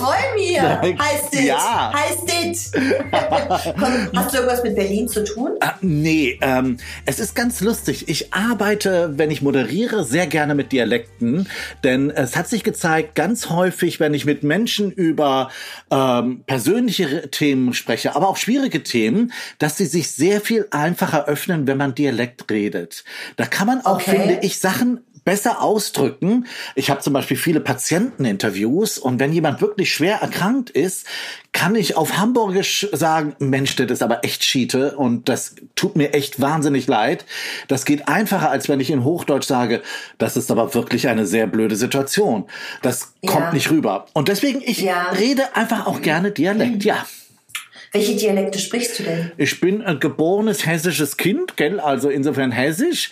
Freue mich, heißt es. Ja. Heißt es. Hast du irgendwas mit Berlin zu tun? Ah, nee, ähm, es ist ganz lustig. Ich arbeite, wenn ich moderiere, sehr gerne mit Dialekten, denn es hat sich gezeigt, ganz häufig, wenn ich mit Menschen über ähm, persönliche Themen spreche, aber auch schwierige Themen, dass sie sich sehr viel einfacher öffnen, wenn man Dialekt redet. Da kann man auch, Okay. finde ich, Sachen besser ausdrücken. Ich habe zum Beispiel viele Patienteninterviews und wenn jemand wirklich schwer erkrankt ist, kann ich auf Hamburgisch sagen, Mensch, das ist aber echt Schiete und das tut mir echt wahnsinnig leid. Das geht einfacher, als wenn ich in Hochdeutsch sage, das ist aber wirklich eine sehr blöde Situation. Das kommt Ja. nicht rüber. Und deswegen, ich Ja. rede einfach auch gerne Dialekt, ja. Welche Dialekte sprichst du denn? Ich bin ein geborenes hessisches Kind, gell? Also insofern hessisch.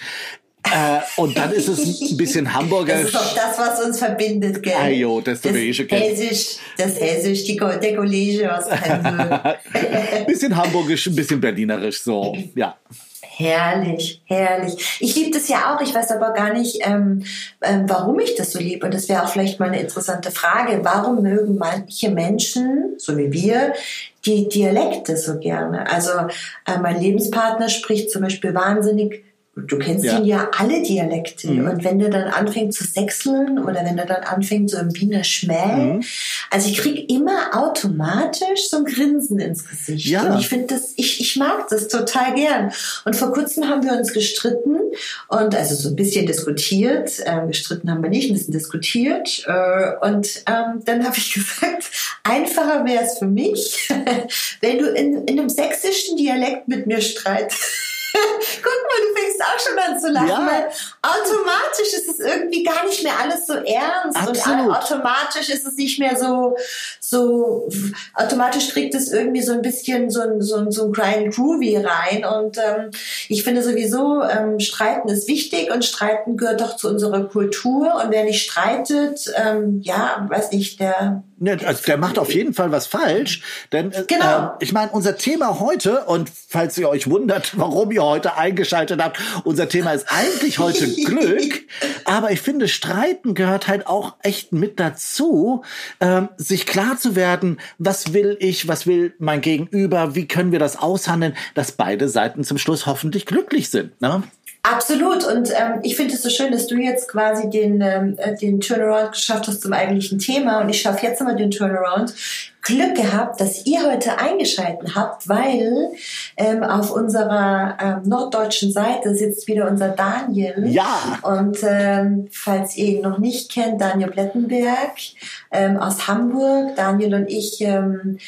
Äh, und dann ist es ein bisschen Das Hamburger. ist doch das, was uns verbindet, gell? Ah, jo, das das? Hessisch, das Hessisch, die, der Kollege aus Hamburg. bisschen hamburgisch, ein bisschen berlinerisch, so, ja. Herrlich, herrlich. Ich liebe das ja auch. Ich weiß aber gar nicht, ähm, ähm, warum ich das so liebe. Und das wäre auch vielleicht mal eine interessante Frage. Warum mögen manche Menschen, so wie wir, die Dialekte so gerne? Also äh, mein Lebenspartner spricht zum Beispiel wahnsinnig Du kennst Ja. ihn ja alle Dialekte. Mhm. Und wenn der dann anfängt zu sechseln oder wenn er dann anfängt so im Wiener Schmäh, Mhm. also ich krieg immer automatisch so ein Grinsen ins Gesicht. Ja. Und ich finde das, ich, ich mag das total gern. Und vor kurzem haben wir uns gestritten und also so ein bisschen diskutiert. Ähm, gestritten haben wir nicht, ein bisschen diskutiert. Äh, und ähm, dann habe ich gesagt, einfacher wäre es für mich, wenn du in, in einem sächsischen Dialekt mit mir streitest. Guck mal, du fängst auch schon an zu lachen, Ja. weil automatisch ist es irgendwie gar nicht mehr alles so ernst Absolut. und automatisch ist es nicht mehr so, so, automatisch trägt es irgendwie so ein bisschen so ein, so ein, so ein Grind Groovy rein und ähm, ich finde sowieso, ähm, Streiten ist wichtig und Streiten gehört doch zu unserer Kultur und wer nicht streitet, ähm, ja, weiß nicht, der Ne, also der macht auf jeden Fall was falsch, denn äh, Genau. äh, ich meine, unser Thema heute und falls ihr euch wundert, warum ihr heute eingeschaltet habt, unser Thema ist eigentlich heute Glück, aber ich finde, Streiten gehört halt auch echt mit dazu, ähm, sich klar zu werden, was will ich, was will mein Gegenüber, wie können wir das aushandeln, dass beide Seiten zum Schluss hoffentlich glücklich sind. Ne? Absolut. Und ähm, ich finde es so schön, dass du jetzt quasi den, ähm, äh, den Turnaround geschafft hast zum eigentlichen Thema. Und ich schaffe jetzt nochmal den Turnaround. Glück gehabt, dass ihr heute eingeschalten habt, weil ähm, auf unserer ähm, norddeutschen Seite sitzt wieder unser Daniel. Ja. Und ähm, falls ihr ihn noch nicht kennt, Daniel Blettenberg ähm, aus Hamburg. Daniel und ich ähm,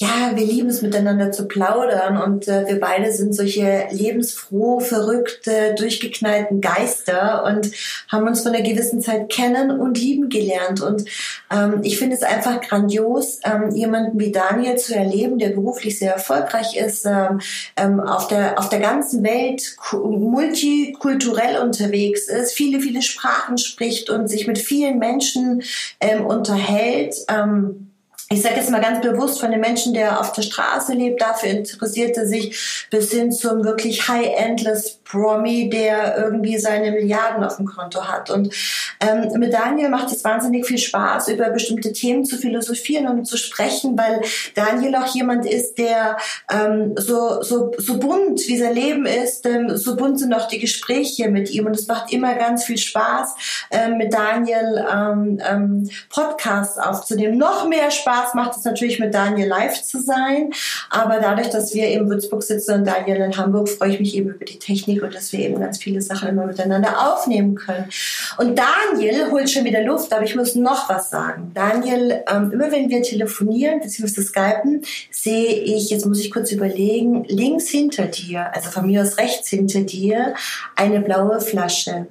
ja, wir lieben es miteinander zu plaudern und äh, wir beide sind solche lebensfroh, verrückte, durchgeknallten Geister und haben uns von einer gewissen Zeit kennen und lieben gelernt. Und ähm, ich finde es einfach grandios, ähm, jemanden wie Daniel zu erleben, der beruflich sehr erfolgreich ist, ähm, ähm, auf, der, auf der ganzen Welt ku- multikulturell unterwegs ist, viele, viele Sprachen spricht und sich mit vielen Menschen ähm, unterhält. Ähm, ich sage jetzt mal ganz bewusst von dem Menschen, der auf der Straße lebt, dafür interessiert er sich bis hin zum wirklich High-Endless Promi, der irgendwie seine Milliarden auf dem Konto hat. Und ähm, mit Daniel macht es wahnsinnig viel Spaß, über bestimmte Themen zu philosophieren und zu sprechen, weil Daniel auch jemand ist, der ähm, so, so, so bunt wie sein Leben ist, ähm, so bunt sind auch die Gespräche mit ihm. Und es macht immer ganz viel Spaß, ähm, mit Daniel ähm, ähm, Podcasts aufzunehmen. Noch mehr Spaß macht es natürlich mit Daniel live zu sein. Aber dadurch, dass wir in Würzburg sitzen und Daniel in Hamburg, freue ich mich eben über die Technik und dass wir eben ganz viele Sachen immer miteinander aufnehmen können. Und Daniel holt schon wieder Luft, aber ich muss noch was sagen. Daniel, ähm, immer wenn wir telefonieren bzw. skypen, sehe ich, jetzt muss ich kurz überlegen, links hinter dir, also von mir aus rechts hinter dir, eine blaue Flasche.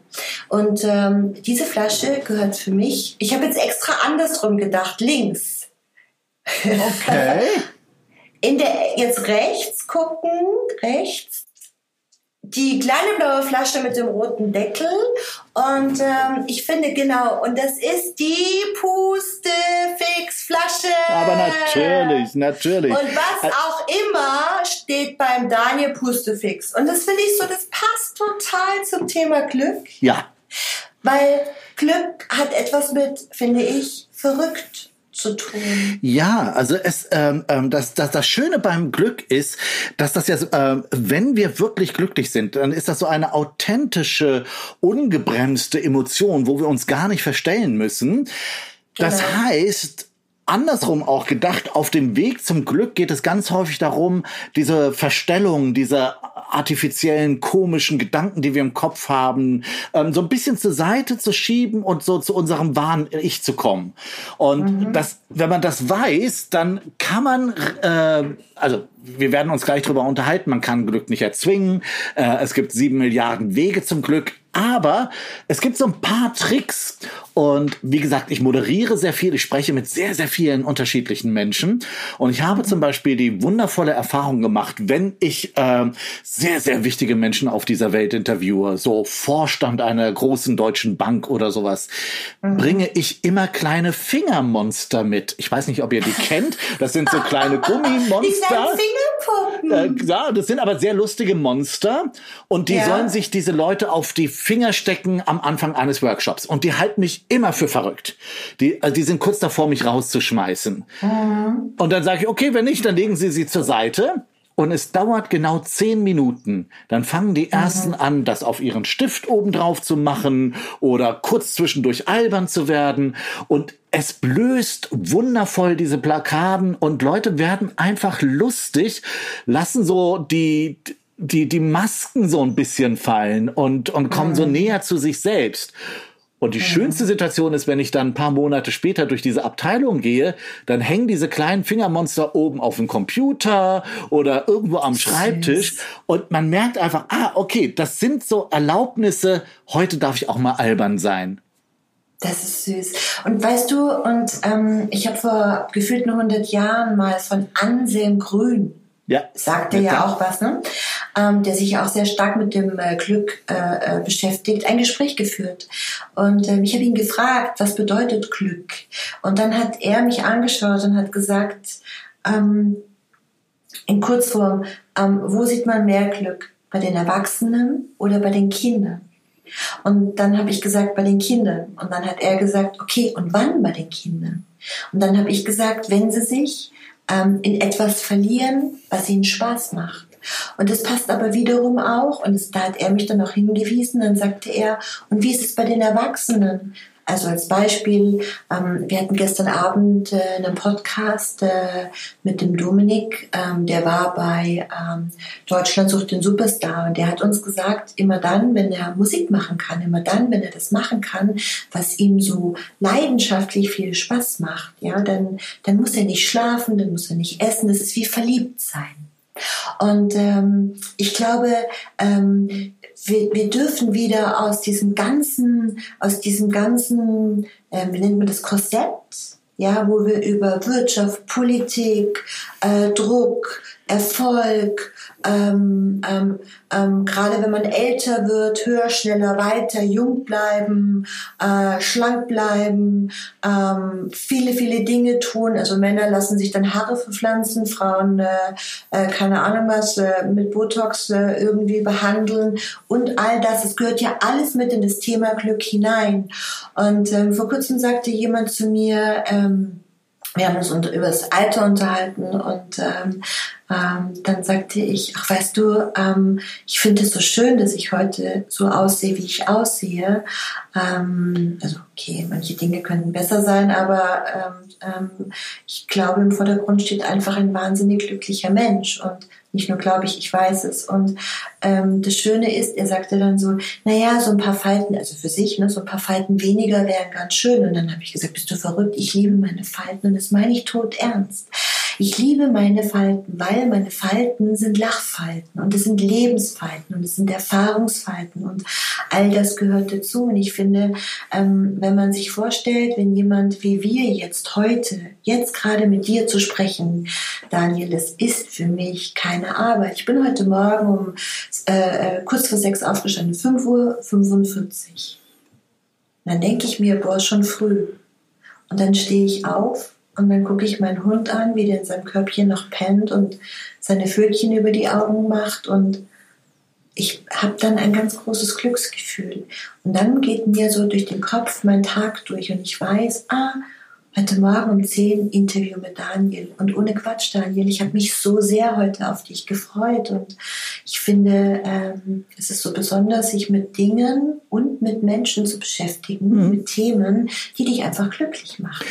Und ähm, diese Flasche gehört für mich, ich habe jetzt extra andersrum gedacht, links. Okay. In der, jetzt rechts gucken, rechts, die kleine blaue Flasche mit dem roten Deckel. Und ähm, ich finde genau, und das ist die Pustefix-Flasche. Aber natürlich, natürlich. Und was auch immer steht beim Daniel Pustefix. Und das finde ich so, das passt total zum Thema Glück. Ja. Weil Glück hat etwas mit, finde ich, verrückt zu tun. Ja, also es ähm, ähm, das, das das Schöne beim Glück ist, dass das ja ähm, wenn wir wirklich glücklich sind, dann ist das so eine authentische, ungebremste Emotion, wo wir uns gar nicht verstellen müssen. Das Genau. heißt, andersrum auch gedacht, auf dem Weg zum Glück geht es ganz häufig darum, diese Verstellung, diese artifiziellen, komischen Gedanken, die wir im Kopf haben, ähm, so ein bisschen zur Seite zu schieben und so zu unserem wahren Ich zu kommen. Und das, wenn man das weiß, dann kann man, äh, also wir werden uns gleich drüber unterhalten, man kann Glück nicht erzwingen, äh, es gibt sieben Milliarden Wege zum Glück, aber es gibt so ein paar Tricks. Und wie gesagt, ich moderiere sehr viel, ich spreche mit sehr, sehr vielen unterschiedlichen Menschen. Und ich habe zum Beispiel die wundervolle Erfahrung gemacht, wenn ich ähm, sehr, sehr wichtige Menschen auf dieser Welt interviewe, so Vorstand einer großen deutschen Bank oder sowas, bringe ich immer kleine Fingermonster mit. Ich weiß nicht, ob ihr die kennt. Das sind so kleine Gummimonster. Fingerpuppen. Äh, ja, das sind aber sehr lustige Monster und die Ja. sollen sich diese Leute auf die Finger stecken am Anfang eines Workshops und die halten mich immer für verrückt. Die, also die sind kurz davor, mich rauszuschmeißen. Und dann sage ich, okay, wenn nicht, dann legen Sie sie zur Seite. Und es dauert genau zehn Minuten. Dann fangen die ersten an, das auf ihren Stift oben drauf zu machen oder kurz zwischendurch albern zu werden. Und es blößt wundervoll diese Plakaden und Leute werden einfach lustig, lassen so die, die, die Masken so ein bisschen fallen und, und kommen so näher zu sich selbst. Und die schönste Situation ist, wenn ich dann ein paar Monate später durch diese Abteilung gehe, dann hängen diese kleinen Fingermonster oben auf dem Computer oder irgendwo am Schreibtisch und man merkt einfach, ah, okay, das sind so Erlaubnisse, heute darf ich auch mal albern sein. Das ist süß. Und weißt du, und ähm, ich habe vor gefühlten 100 Jahren mal von Anselm Grün, Ja. sagte ja auch was, ne? Ähm, der sich auch sehr stark mit dem äh, Glück äh, äh, beschäftigt, ein Gespräch geführt. Und ähm, ich habe ihn gefragt, was bedeutet Glück? Und dann hat er mich angeschaut und hat gesagt, ähm, in Kurzform, ähm, wo sieht man mehr Glück? Bei den Erwachsenen oder bei den Kindern? Und dann habe ich gesagt, bei den Kindern. Und dann hat er gesagt, okay, und wann bei den Kindern? Und dann habe ich gesagt, wenn sie sich ähm, in etwas verlieren, was ihnen Spaß macht. Und das passt aber wiederum auch, und das, da hat er mich dann auch hingewiesen, dann sagte er, und wie ist es bei den Erwachsenen? Also als Beispiel, ähm, wir hatten gestern Abend äh, einen Podcast äh, mit dem Dominik, ähm, der war bei ähm, Deutschland sucht den Superstar und der hat uns gesagt, immer dann, wenn er Musik machen kann, immer dann, wenn er das machen kann, was ihm so leidenschaftlich viel Spaß macht, ja, dann, dann muss er nicht schlafen, dann muss er nicht essen, das ist wie verliebt sein. Und ähm, ich glaube, ähm, wir, wir dürfen wieder aus diesem ganzen, aus diesem ganzen, ähm, wie nennt man das, Korsett, ja, wo wir über Wirtschaft, Politik, äh, Druck, Erfolg, ähm, ähm, ähm, gerade wenn man älter wird, höher, schneller, weiter, jung bleiben, äh, schlank bleiben, ähm, viele, viele Dinge tun. Also Männer lassen sich dann Haare verpflanzen, Frauen, äh, äh, keine Ahnung was, äh, mit Botox äh, irgendwie behandeln und all das. Es gehört ja alles mit in das Thema Glück hinein. Und ähm, vor kurzem sagte jemand zu mir, ähm, wir haben uns unter, über das Alter unterhalten und ähm, ähm, dann sagte ich, ach weißt du, ähm, ich finde es so schön, dass ich heute so aussehe, wie ich aussehe. Ähm, also okay, manche Dinge könnten besser sein, aber ähm, ich glaube, im Vordergrund steht einfach ein wahnsinnig glücklicher Mensch und nicht nur glaube ich, ich weiß es. Und ähm, das Schöne ist, er sagte dann so, naja, so ein paar Falten, also für sich, ne, so ein paar Falten weniger wären ganz schön. Und dann habe ich gesagt, bist du verrückt? Ich liebe meine Falten und das meine ich tot ernst. Ich liebe meine Falten, weil meine Falten sind Lachfalten und es sind Lebensfalten und es sind Erfahrungsfalten und all das gehört dazu. Und ich finde, ähm, wenn man sich vorstellt, wenn jemand wie wir jetzt heute, jetzt gerade mit dir zu sprechen, Daniel, das ist für mich keine Arbeit. Ich bin heute Morgen um äh, äh kurz vor sechs aufgestanden, 5.45 Uhr. Dann denke ich mir, boah, schon früh. Und dann stehe ich auf und dann gucke ich meinen Hund an, wie der in seinem Körbchen noch pennt und seine Pfötchen über die Augen macht. Und ich habe dann ein ganz großes Glücksgefühl. Und dann geht mir so durch den Kopf mein Tag durch und ich weiß, ah, heute Morgen um 10 Interview mit Daniel. Und ohne Quatsch, Daniel, ich habe mich so sehr heute auf dich gefreut. Und ich finde, ähm, es ist so besonders, sich mit Dingen und mit Menschen zu beschäftigen, mhm. mit Themen, die dich einfach glücklich machen.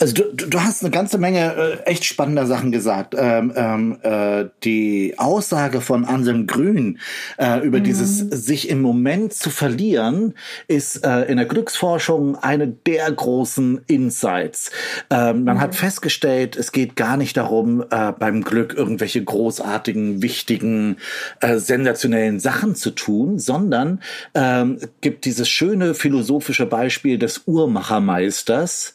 Also du, du hast eine ganze Menge äh, echt spannender Sachen gesagt. Ähm, ähm, äh, die Aussage von Anselm Grün äh, über mhm. dieses sich im Moment zu verlieren, ist äh, in der Glücksforschung eine der großen Insights. Ähm, man mhm. hat festgestellt, es geht gar nicht darum, äh, beim Glück irgendwelche großartigen, wichtigen, äh, sensationellen Sachen zu tun, sondern ähm, gibt dieses schöne philosophische Beispiel des Uhrmachermeisters,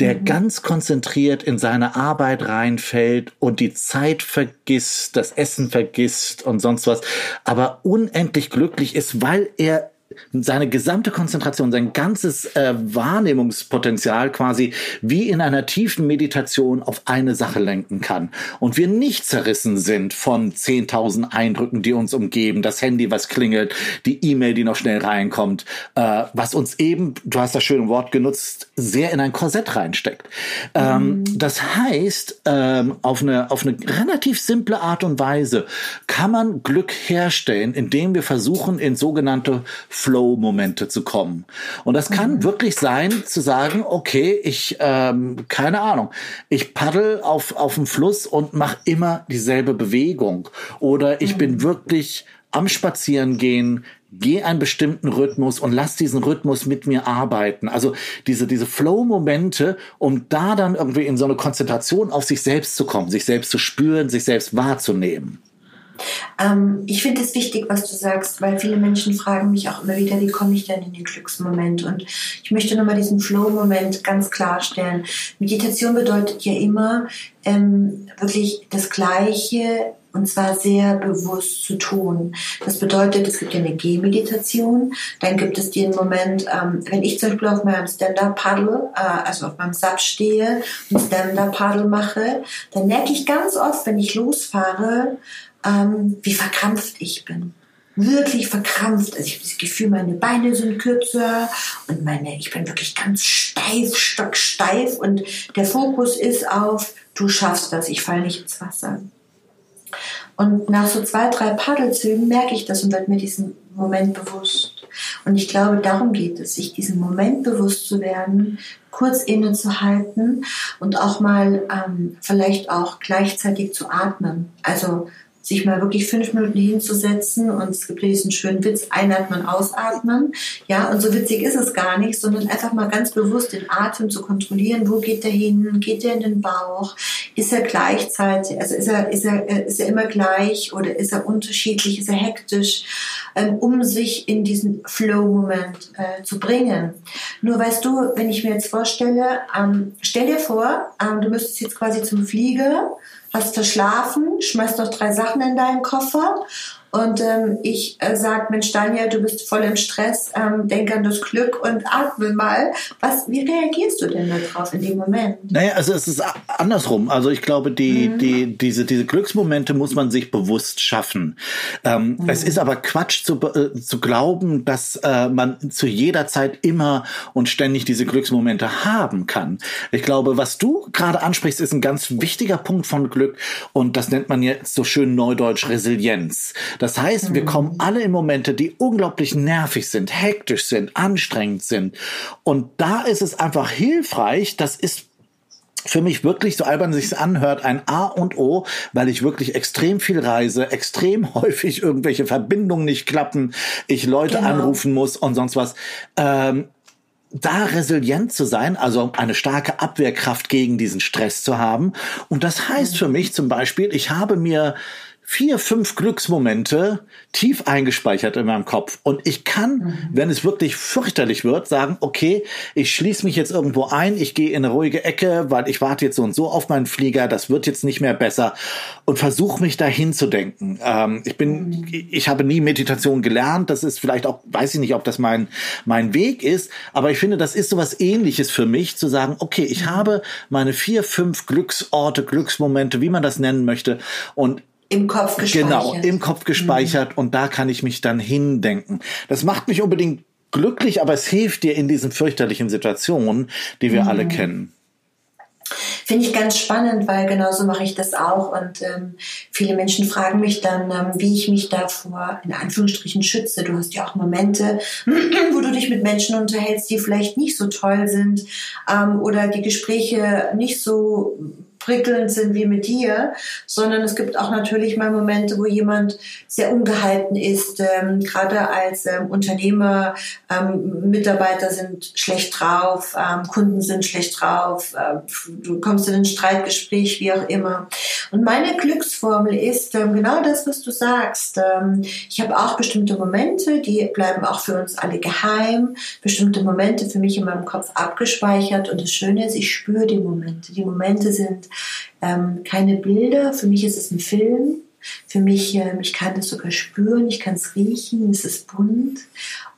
der mhm. ganz konzentriert in seine Arbeit reinfällt und die Zeit vergisst, das Essen vergisst und sonst was, aber unendlich glücklich ist, weil er seine gesamte Konzentration, sein ganzes äh, Wahrnehmungspotenzial quasi wie in einer tiefen Meditation auf eine Sache lenken kann. Und wir nicht zerrissen sind von 10.000 Eindrücken, die uns umgeben, das Handy, was klingelt, die E-Mail, die noch schnell reinkommt, äh, was uns eben, du hast das schöne Wort genutzt, sehr in ein Korsett reinsteckt. Ähm, mhm. das heißt, ähm, auf, eine, auf eine relativ simple Art und Weise kann man Glück herstellen, indem wir versuchen, in sogenannte Flow-Momente zu kommen. Und das kann mhm. wirklich sein, zu sagen, okay, ich, ähm, keine Ahnung, ich paddel auf, auf dem Fluss und mache immer dieselbe Bewegung. Oder ich mhm. bin wirklich am Spazierengehen, gehe einen bestimmten Rhythmus und lass diesen Rhythmus mit mir arbeiten. Also diese, diese Flow-Momente, um da dann irgendwie in so eine Konzentration auf sich selbst zu kommen, sich selbst zu spüren, sich selbst wahrzunehmen. Ähm, ich finde es wichtig, was du sagst, weil viele Menschen fragen mich auch immer wieder, wie komme ich denn in den Glücksmoment? Und ich möchte nochmal diesen Flow-Moment ganz klarstellen. Meditation bedeutet ja immer ähm, wirklich das Gleiche und zwar sehr bewusst zu tun. Das bedeutet, es gibt ja eine Gehmeditation, dann gibt es den Moment, ähm, wenn ich zum Beispiel auf meinem Stand-Up-Paddle, äh, also auf meinem Sub stehe und Stand-Up-Paddle mache, dann merke ich ganz oft, wenn ich losfahre, ähm, wie verkrampft ich bin. Wirklich verkrampft. Also ich habe das Gefühl, meine Beine sind kürzer und meine, ich bin wirklich ganz steif, stocksteif und der Fokus ist auf, du schaffst das, ich falle nicht ins Wasser. Und nach so zwei, drei Paddelzügen merke ich das und werde mir diesen Moment bewusst. Und ich glaube, darum geht es, sich diesen Moment bewusst zu werden, kurz innezuhalten und auch mal ähm, vielleicht auch gleichzeitig zu atmen. Also sich mal wirklich fünf Minuten hinzusetzen und es gibt diesen schönen Witz, einatmen, ausatmen. Ja, und so witzig ist es gar nicht, sondern einfach mal ganz bewusst den Atem zu kontrollieren. Wo geht der hin? Geht der in den Bauch? Ist er gleichzeitig, also ist er, ist er, ist er immer gleich oder ist er unterschiedlich? Ist er hektisch? Ähm, um sich in diesen Flow-Moment äh, zu bringen. Nur weißt du, wenn ich mir jetzt vorstelle, ähm, stell dir vor, ähm, du müsstest jetzt quasi zum Flieger hast verschlafen, schmeißt noch drei Sachen in deinen Koffer und ähm, ich äh, sage, Mensch Daniel, du bist voll im Stress, ähm, denk an das Glück und atme mal. Was, wie reagierst du denn darauf in dem Moment? Naja, also es ist andersrum. Also ich glaube, die, mhm. die, diese, diese Glücksmomente muss man sich bewusst schaffen. Ähm, mhm. Es ist aber Quatsch zu, äh, zu glauben, dass äh, man zu jeder Zeit immer und ständig diese Glücksmomente haben kann. Ich glaube, was du gerade ansprichst, ist ein ganz wichtiger Punkt von Glück und das nennt man jetzt so schön neudeutsch Resilienz. Das heißt, wir kommen mhm. alle in Momente, die unglaublich nervig sind, hektisch sind, anstrengend sind. Und da ist es einfach hilfreich, das ist für mich wirklich, so albern sich's anhört, ein A und O, weil ich wirklich extrem viel reise, extrem häufig irgendwelche Verbindungen nicht klappen, ich Leute genau. anrufen muss und sonst was. Ähm, da resilient zu sein, also eine starke Abwehrkraft gegen diesen Stress zu haben. Und das heißt für mich zum Beispiel, ich habe mir vier, fünf Glücksmomente tief eingespeichert in meinem Kopf. Und ich kann, mhm. wenn es wirklich fürchterlich wird, sagen, okay, ich schließe mich jetzt irgendwo ein, ich gehe in eine ruhige Ecke, weil ich warte jetzt so und so auf meinen Flieger, das wird jetzt nicht mehr besser und versuche mich dahin zu denken. Ähm, ich bin, mhm. ich habe nie Meditation gelernt, das ist vielleicht auch, weiß ich nicht, ob das mein, mein Weg ist, aber ich finde, das ist so was ähnliches für mich, zu sagen, okay, ich mhm. habe meine vier, fünf Glücksorte, Glücksmomente, wie man das nennen möchte und im Kopf gespeichert. Genau, im Kopf gespeichert mhm. und da kann ich mich dann hindenken. Das macht mich unbedingt glücklich, aber es hilft dir in diesen fürchterlichen Situationen, die wir mhm. alle kennen. Finde ich ganz spannend, weil genauso mache ich das auch. Und ähm, viele Menschen fragen mich dann, ähm, wie ich mich davor in Anführungsstrichen schütze. Du hast ja auch Momente, wo du dich mit Menschen unterhältst, die vielleicht nicht so toll sind ähm, oder die Gespräche nicht so prickelnd sind wie mit dir, sondern es gibt auch natürlich mal Momente, wo jemand sehr ungehalten ist. Ähm, gerade als ähm, Unternehmer, ähm, Mitarbeiter sind schlecht drauf, ähm, Kunden sind schlecht drauf, äh, du kommst in ein Streitgespräch, wie auch immer. Und meine Glücksformel ist ähm, genau das, was du sagst. Ähm, ich habe auch bestimmte Momente, die bleiben auch für uns alle geheim, bestimmte Momente für mich in meinem Kopf abgespeichert. Und das Schöne ist, ich spüre die Momente. Die Momente sind ähm, keine Bilder. Für mich ist es ein Film. Für mich, äh, ich kann das sogar spüren, ich kann es riechen, es ist bunt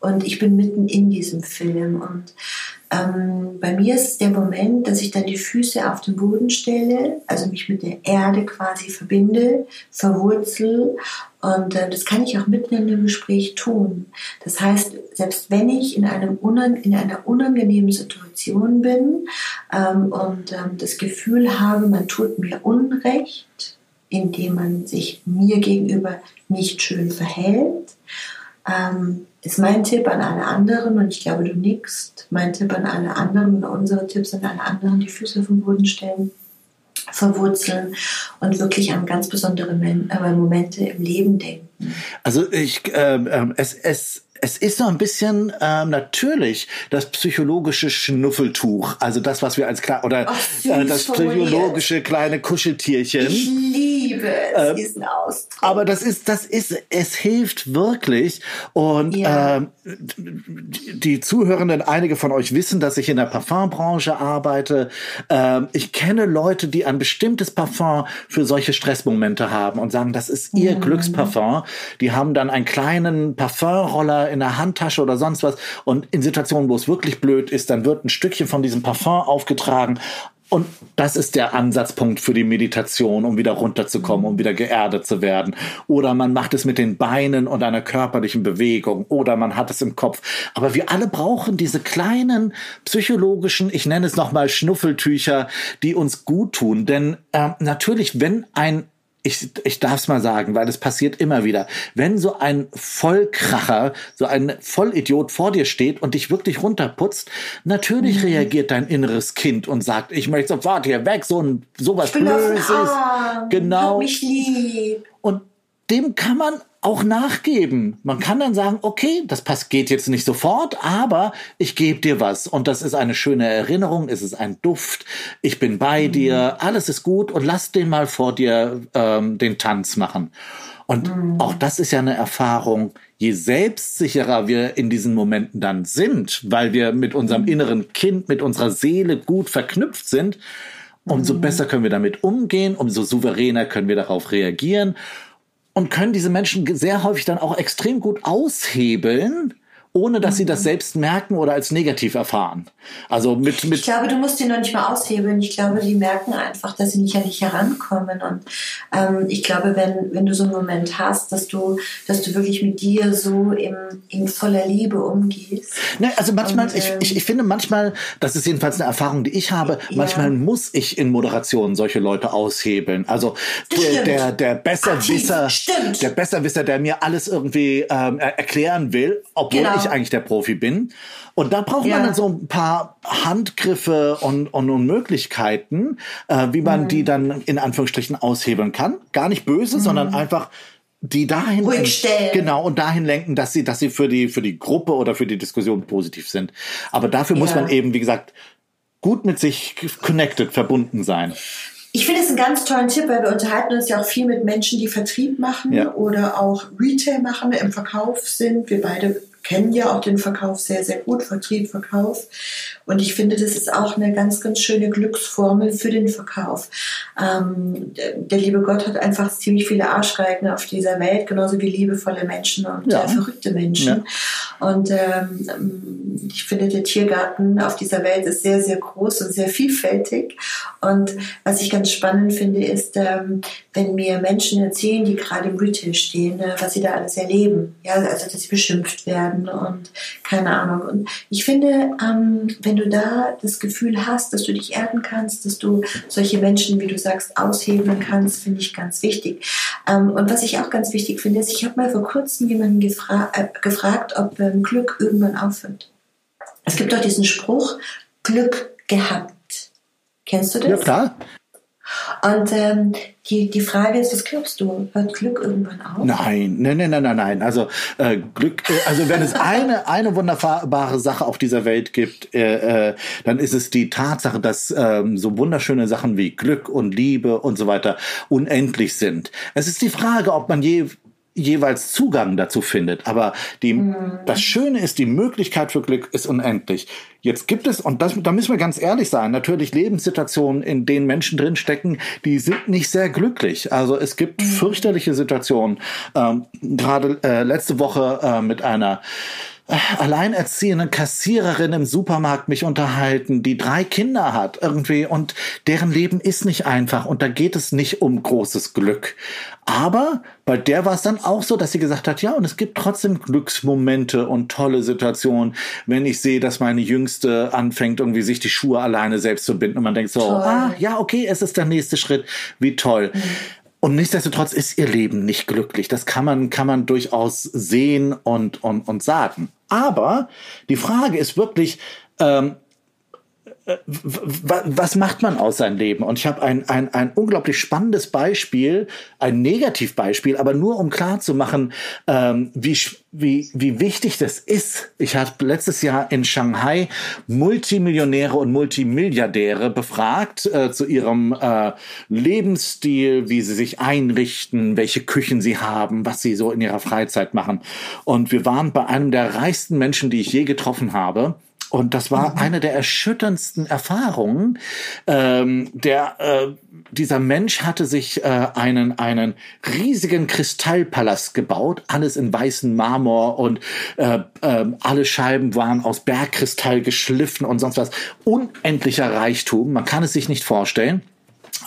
und ich bin mitten in diesem Film. Und ähm, bei mir ist der Moment, dass ich dann die Füße auf den Boden stelle, also mich mit der Erde quasi verbinde, verwurzel und äh, das kann ich auch mitten in dem Gespräch tun. Das heißt, selbst wenn ich in, einem in einer unangenehmen Situation bin ähm, und ähm, das Gefühl habe, man tut mir Unrecht, indem man sich mir gegenüber nicht schön verhält, ähm, ist mein Tipp an alle anderen, und ich glaube, du nickst, mein Tipp an alle anderen oder unsere Tipps an alle anderen, die Füße vom Boden stellen verwurzeln und wirklich an ganz besondere äh, Momente im Leben denken. Also ich, ähm, ähm, es, es es ist so ein bisschen ähm, natürlich das psychologische Schnuffeltuch, also das, was wir als klar oder Ach, äh, das psychologische kleine Kuscheltierchen. Liebe es, ähm, diesen Ausdruck. Aber das ist, das ist, es hilft wirklich und ja. ähm, die Zuhörenden, einige von euch wissen, dass ich in der Parfumbranche arbeite. Ähm, ich kenne Leute, die ein bestimmtes Parfum für solche Stressmomente haben und sagen, das ist ihr mhm. Glücksparfum. Die haben dann einen kleinen Parfumroller in der Handtasche oder sonst was. Und in Situationen, wo es wirklich blöd ist, dann wird ein Stückchen von diesem Parfum aufgetragen. Und das ist der Ansatzpunkt für die Meditation, um wieder runterzukommen, um wieder geerdet zu werden. Oder man macht es mit den Beinen und einer körperlichen Bewegung. Oder man hat es im Kopf. Aber wir alle brauchen diese kleinen psychologischen, ich nenne es nochmal Schnuffeltücher, die uns gut tun. Denn äh, natürlich, wenn ein ich, ich darf es mal sagen, weil es passiert immer wieder. Wenn so ein Vollkracher, so ein Vollidiot vor dir steht und dich wirklich runterputzt, natürlich mhm. reagiert dein inneres Kind und sagt, ich möchte sofort hier weg, so ein sowas Blödes. Genau. Mich lieb. Und dem kann man auch nachgeben. Man kann dann sagen, okay, das passt, geht jetzt nicht sofort, aber ich gebe dir was. Und das ist eine schöne Erinnerung, es ist ein Duft, ich bin bei mhm. dir, alles ist gut und lass den mal vor dir ähm, den Tanz machen. Und mhm. auch das ist ja eine Erfahrung, je selbstsicherer wir in diesen Momenten dann sind, weil wir mit unserem mhm. inneren Kind, mit unserer Seele gut verknüpft sind, umso mhm. besser können wir damit umgehen, umso souveräner können wir darauf reagieren und können diese Menschen sehr häufig dann auch extrem gut aushebeln, ohne dass sie das mhm. selbst merken oder als negativ erfahren. Also mit, mit ich glaube, du musst die noch nicht mal aushebeln. Ich glaube, die merken einfach, dass sie nicht an dich herankommen. Und ähm, ich glaube, wenn, wenn du so einen Moment hast, dass du, dass du wirklich mit dir so im, in voller Liebe umgehst. Ne, also manchmal, und, ähm, ich, ich, ich finde manchmal, das ist jedenfalls eine Erfahrung, die ich habe, ja. manchmal muss ich in Moderationen solche Leute aushebeln. Also der, der, der Besserwisser, der Besserwisser, der mir alles irgendwie ähm, erklären will, obwohl genau. ich ich eigentlich der Profi bin. Und da braucht ja. man dann so ein paar Handgriffe und, und, und Möglichkeiten, äh, wie man mhm. die dann in Anführungsstrichen aushebeln kann. Gar nicht böse, mhm. sondern einfach die dahin stellen. genau und dahin lenken, dass sie, dass sie für die für die Gruppe oder für die Diskussion positiv sind. Aber dafür muss Ja. man eben, wie gesagt, gut mit sich connected, verbunden sein. Ich finde es einen ganz tollen Tipp, weil wir unterhalten uns ja auch viel mit Menschen, die Vertrieb machen Ja. oder auch Retail machen, im Verkauf sind. Wir beide kennen ja auch den Verkauf sehr, sehr gut, Vertrieb, Verkauf. Und ich finde, das ist auch eine ganz, ganz schöne Glücksformel für den Verkauf. Ähm, der, der liebe Gott hat einfach ziemlich viele Arschgeigen auf dieser Welt, genauso wie liebevolle Menschen und Ja. äh, verrückte Menschen. Und ähm, ich finde, der Tiergarten auf dieser Welt ist sehr, sehr groß und sehr vielfältig. Und was ich ganz spannend finde, ist, ähm, wenn mir Menschen erzählen, die gerade im Retail stehen, äh, was sie da alles erleben. Ja, also, dass sie beschimpft werden und keine Ahnung. Und ich finde, ähm, wenn du da das Gefühl hast, dass du dich erden kannst, dass du solche Menschen, wie du sagst, aushebeln kannst, finde ich ganz wichtig. Ähm, und was ich auch ganz wichtig finde, ist, ich habe mal vor kurzem jemanden gefra äh, gefragt, ob ähm, Glück irgendwann aufhört. Es gibt doch diesen Spruch, Glück gehabt. Kennst du das? Ja klar. Und ähm, die, die Frage ist, was glaubst du? Hört Glück irgendwann auf? Nein, nein, nein, nein, nein, nein. Also äh, Glück, äh, also wenn es eine eine wunderbare Sache auf dieser Welt gibt, äh, äh, dann ist es die Tatsache, dass ähm, so wunderschöne Sachen wie Glück und Liebe und so weiter unendlich sind. Es ist die Frage, ob man je jeweils Zugang dazu findet. Aber die, das Schöne ist, die Möglichkeit für Glück ist unendlich. Jetzt gibt es, und das, da müssen wir ganz ehrlich sein, natürlich Lebenssituationen, in denen Menschen drinstecken, die sind nicht sehr glücklich. Also es gibt fürchterliche Situationen. Ähm, Gerade äh, letzte Woche äh, mit einer alleinerziehenden Kassiererin im Supermarkt mich unterhalten, die drei Kinder hat irgendwie und deren Leben ist nicht einfach und da geht es nicht um großes Glück. Aber bei der war es dann auch so, dass sie gesagt hat, ja, und es gibt trotzdem Glücksmomente und tolle Situationen, wenn ich sehe, dass meine Jüngste anfängt, irgendwie sich die Schuhe alleine selbst zu binden und man denkt so, Toll. ah, ja, okay, es ist der nächste Schritt, wie toll. Und nichtsdestotrotz ist ihr Leben nicht glücklich. Das kann man, kann man durchaus sehen und, und, und sagen. Aber die Frage ist wirklich, ähm, äh, was macht man aus seinem Leben? Und ich habe ein, ein, ein unglaublich spannendes Beispiel, ein Negativbeispiel, aber nur um klarzumachen, ähm, wie, wie, wie wichtig das ist. Ich habe letztes Jahr in Shanghai Multimillionäre und Multimilliardäre befragt äh, zu ihrem äh, Lebensstil, wie sie sich einrichten, welche Küchen sie haben, was sie so in ihrer Freizeit machen. Und wir waren bei einem der reichsten Menschen, die ich je getroffen habe. Und das war eine der erschütterndsten Erfahrungen. Ähm, der, äh, dieser Mensch hatte sich äh, einen, einen riesigen Kristallpalast gebaut, alles in weißen Marmor und äh, äh, alle Scheiben waren aus Bergkristall geschliffen und sonst was. Unendlicher Reichtum, man kann es sich nicht vorstellen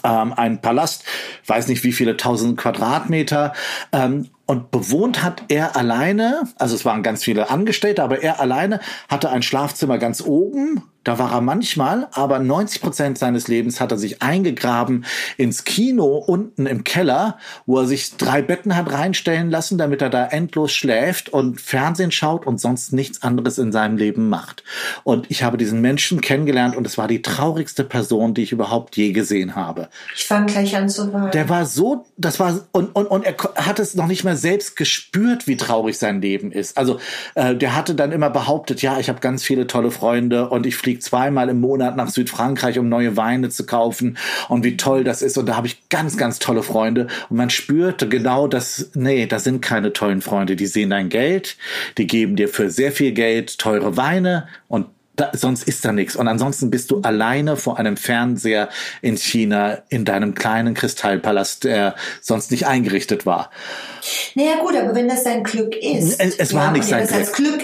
ähm, ein Palast, weiß nicht wie viele tausend Quadratmeter. Ähm, und bewohnt hat er alleine, also es waren ganz viele Angestellte, aber er alleine hatte ein Schlafzimmer ganz oben. Da war er manchmal, aber 90 Prozent seines Lebens hat er sich eingegraben ins Kino unten im Keller, wo er sich drei Betten hat reinstellen lassen, damit er da endlos schläft und Fernsehen schaut und sonst nichts anderes in seinem Leben macht. Und ich habe diesen Menschen kennengelernt und es war die traurigste Person, die ich überhaupt je gesehen habe. Ich fange gleich an zu weinen. Der war so, das war und und und er hat es noch nicht mal selbst gespürt, wie traurig sein Leben ist. Also äh, der hatte dann immer behauptet, ja, ich habe ganz viele tolle Freunde und ich fliege zweimal im Monat nach Südfrankreich, um neue Weine zu kaufen und wie toll das ist und da habe ich ganz ganz tolle Freunde und man spürte genau, dass nee, das sind keine tollen Freunde, die sehen dein Geld, die geben dir für sehr viel Geld teure Weine und da, sonst ist da nichts. Und ansonsten bist du alleine vor einem Fernseher in China in deinem kleinen Kristallpalast, der sonst nicht eingerichtet war. Naja gut, aber wenn das sein Glück ist. Es- es war nicht und sein das als Glück.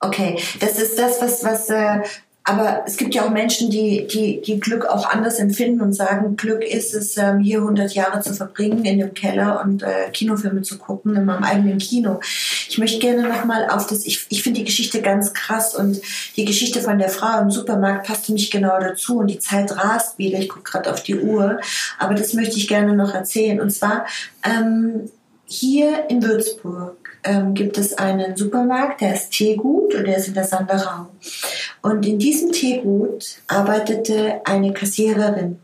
Okay, das ist das, was, was, äh, aber es gibt ja auch Menschen, die, die, die Glück auch anders empfinden und sagen, Glück ist es, ähm, hier 100 Jahre zu verbringen in dem Keller und äh, Kinofilme zu gucken in meinem eigenen Kino. Ich möchte gerne nochmal auf das, ich, ich finde die Geschichte ganz krass und die Geschichte von der Frau im Supermarkt passt nicht genau dazu und die Zeit rast wieder. Ich gucke gerade auf die Uhr, aber das möchte ich gerne noch erzählen. Und zwar, ähm, hier in Würzburg ähm, gibt es einen Supermarkt, der ist Teegut und der ist in der Sanderau. Und in diesem Teegut arbeitete eine Kassiererin.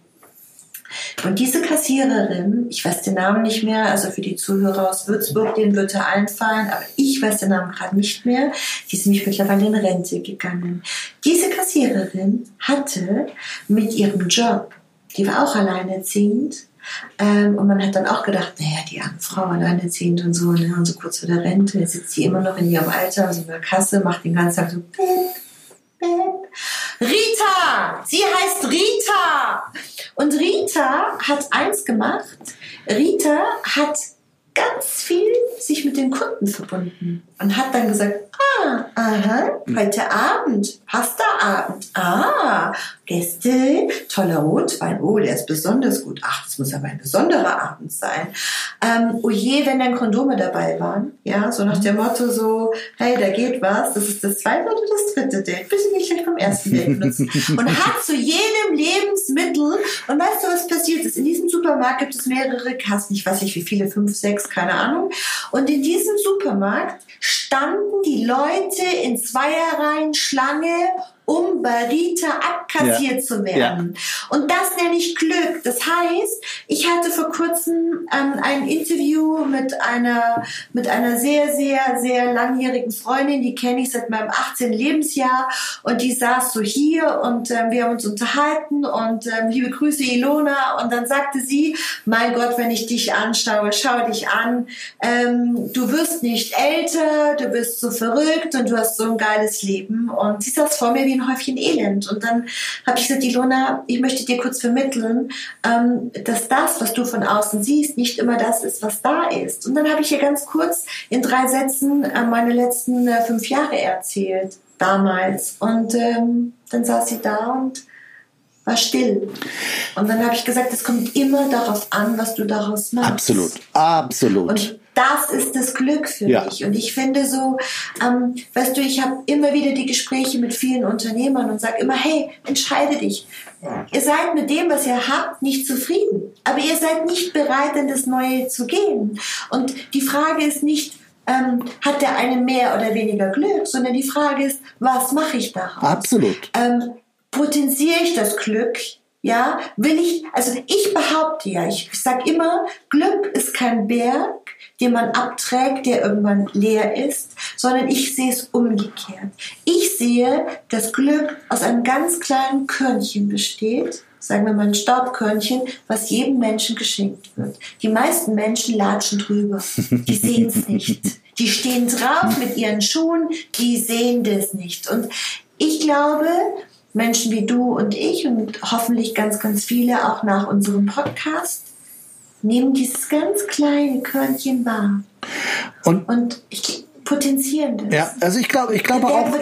Und diese Kassiererin, ich weiß den Namen nicht mehr, also für die Zuhörer aus Würzburg, den wird er einfallen, aber ich weiß den Namen gerade nicht mehr. Die ist nämlich mittlerweile in Rente gegangen. Diese Kassiererin hatte mit ihrem Job, die war auch alleinerziehend, ähm, und man hat dann auch gedacht, naja, die arme Frau alleinerziehend und so, ne, und so kurz vor der Rente, sitzt sie immer noch in ihrem Alter, also in der Kasse, macht den ganzen Tag so, bip, bip. Rita! Sie heißt Rita! Und Rita hat eins gemacht. Rita hat ganz viel sich mit den Kunden verbunden und hat dann gesagt, ah, aha, heute Abend, Pasta-Abend, ah, Gäste, toller Rotwein, oh, der ist besonders gut, ach, das muss aber ein besonderer Abend sein. Ähm, oh je, wenn dann Kondome dabei waren, ja, so nach dem Motto so, hey, da geht was, das ist das zweite oder das dritte Date, bitte nicht gleich beim ersten Date nutzen. Und hat zu jedem Lebensmittel, und weißt du, was passiert ist? In diesem Supermarkt gibt es mehrere Kassen, ich weiß nicht wie viele, fünf, sechs, keine Ahnung. Und in diesem Supermarkt standen die Leute in Zweierreihen Schlange um bei Rita abkassiert ja. zu werden. Ja. Und das nenne ich Glück. Das heißt, ich hatte vor kurzem ähm, ein Interview mit einer, mit einer sehr, sehr, sehr langjährigen Freundin, die kenne ich seit meinem 18. Lebensjahr und die saß so hier und ähm, wir haben uns unterhalten und ähm, liebe Grüße Ilona und dann sagte sie, mein Gott, wenn ich dich anschaue, schau dich an, ähm, du wirst nicht älter, du bist so verrückt und du hast so ein geiles Leben und sie saß vor mir wie ein Häufchen Elend. Und dann habe ich gesagt, Ilona, ich möchte dir kurz vermitteln, ähm, dass das, was du von außen siehst, nicht immer das ist, was da ist. Und dann habe ich ihr ganz kurz in drei Sätzen äh, meine letzten äh, fünf Jahre erzählt, damals. Und ähm, dann saß sie da und war still. Und dann habe ich gesagt, es kommt immer darauf an, was du daraus machst. Absolut, absolut. Und das ist das Glück für ja. mich. Und ich finde so, ähm, weißt du, ich habe immer wieder die Gespräche mit vielen Unternehmern und sage immer, hey, entscheide dich. Ihr seid mit dem, was ihr habt, nicht zufrieden. Aber ihr seid nicht bereit, in das Neue zu gehen. Und die Frage ist nicht, ähm, hat der eine mehr oder weniger Glück, sondern die Frage ist, was mache ich daraus? Absolut. Ähm, potenziere ich das Glück? Ja, will ich, also ich behaupte ja, ich sag immer, Glück ist kein Berg, den man abträgt, der irgendwann leer ist, sondern ich sehe es umgekehrt. Ich sehe, dass Glück aus einem ganz kleinen Körnchen besteht, sagen wir mal ein Staubkörnchen, was jedem Menschen geschenkt wird. Die meisten Menschen latschen drüber. Die sehen es nicht. Die stehen drauf mit ihren Schuhen, die sehen das nicht. Und ich glaube, Menschen wie du und ich und hoffentlich ganz, ganz viele auch nach unserem Podcast nehmen dieses ganz kleine Körnchen wahr. Und, und ich, potenzieren das. Ja, also ich glaube, ich glaube auch,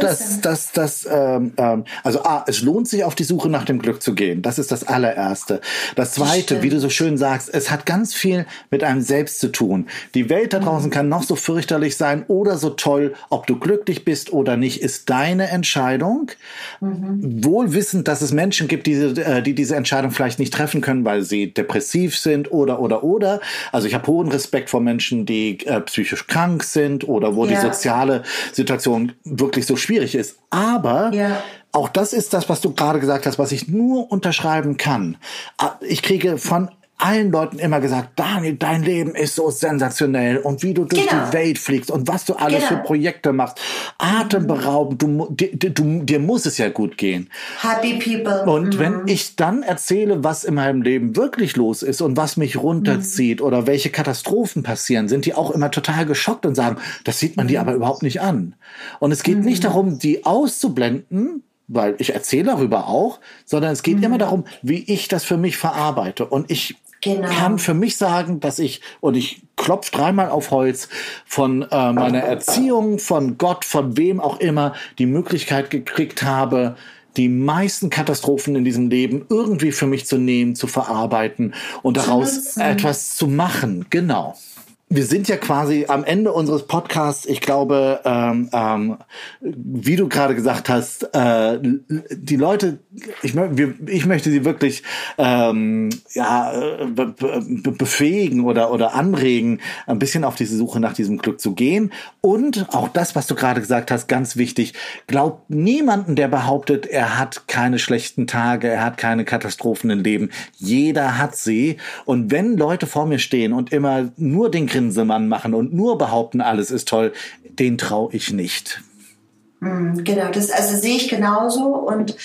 dass, dass, dass ähm, ähm, also A, es lohnt sich auf die Suche nach dem Glück zu gehen. Das ist das allererste. Das zweite, das wie du so schön sagst, es hat ganz viel mit einem selbst zu tun. Die Welt da draußen mhm. kann noch so fürchterlich sein oder so toll. Ob du glücklich bist oder nicht, ist deine Entscheidung. Mhm. Wohl wissend, dass es Menschen gibt, die, äh, die diese Entscheidung vielleicht nicht treffen können, weil sie depressiv sind oder oder oder. Also ich habe hohen Respekt vor Menschen, die äh, psychisch krank sind oder wo ja. die soziale Situation wirklich so schwierig ist. Aber ja. auch das ist das, was du gerade gesagt hast, was ich nur unterschreiben kann. Ah, ich kriege von allen Leuten immer gesagt, Daniel, dein Leben ist so sensationell und wie du durch genau. die Welt fliegst und was du alles genau. für Projekte machst. Atemberaubend, du, du, du, dir muss es ja gut gehen. Happy people. Und mhm. wenn ich dann erzähle, was in meinem Leben wirklich los ist und was mich runterzieht mhm. oder welche Katastrophen passieren, sind die auch immer total geschockt und sagen, das sieht man mhm. dir aber überhaupt nicht an. Und es geht nicht mhm. darum, die auszublenden, weil ich erzähle darüber auch, sondern es geht mhm. immer darum, wie ich das für mich verarbeite. Und ich genau. kann für mich sagen, dass ich, und ich klopf dreimal auf Holz, von äh, meiner Erziehung, von Gott, von wem auch immer, die Möglichkeit gekriegt habe, die meisten Katastrophen in diesem Leben irgendwie für mich zu nehmen, zu verarbeiten und daraus etwas zu machen. Genau. Wir sind ja quasi am Ende unseres Podcasts. Ich glaube, ähm, ähm, wie du gerade gesagt hast, äh, die Leute, ich, wir, ich möchte sie wirklich ähm, ja, be, be, befähigen oder, oder anregen, ein bisschen auf diese Suche nach diesem Glück zu gehen. Und auch das, was du gerade gesagt hast, ganz wichtig, glaubt niemanden, der behauptet, er hat keine schlechten Tage, er hat keine Katastrophen im Leben. Jeder hat sie. Und wenn Leute vor mir stehen und immer nur den Grinsemann machen und nur behaupten, alles ist toll, den traue ich nicht. Hm, genau, das also sehe ich genauso und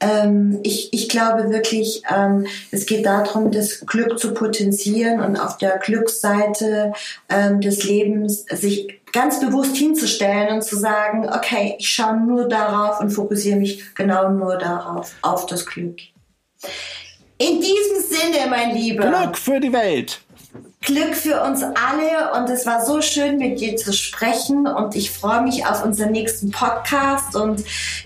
ähm, ich, ich glaube wirklich, ähm, es geht darum, das Glück zu potenzieren und auf der Glücksseite ähm, des Lebens sich ganz bewusst hinzustellen und zu sagen, okay, ich schaue nur darauf und fokussiere mich genau nur darauf, auf das Glück. In diesem Sinne, mein Lieber. Glück für die Welt. Glück für uns alle und es war so schön mit dir zu sprechen und ich freue mich auf unseren nächsten Podcast und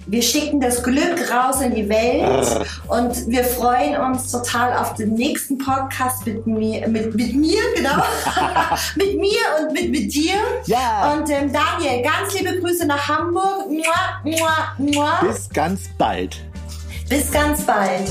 wir schicken das Glück raus in die Welt und wir freuen uns total auf den nächsten Podcast mit mir, mit, mit mir, genau, mit mir und mit, mit dir. Ja. Und ähm, Daniel, ganz liebe Grüße nach Hamburg. Mua, mua, mua. Bis ganz bald. Bis ganz bald.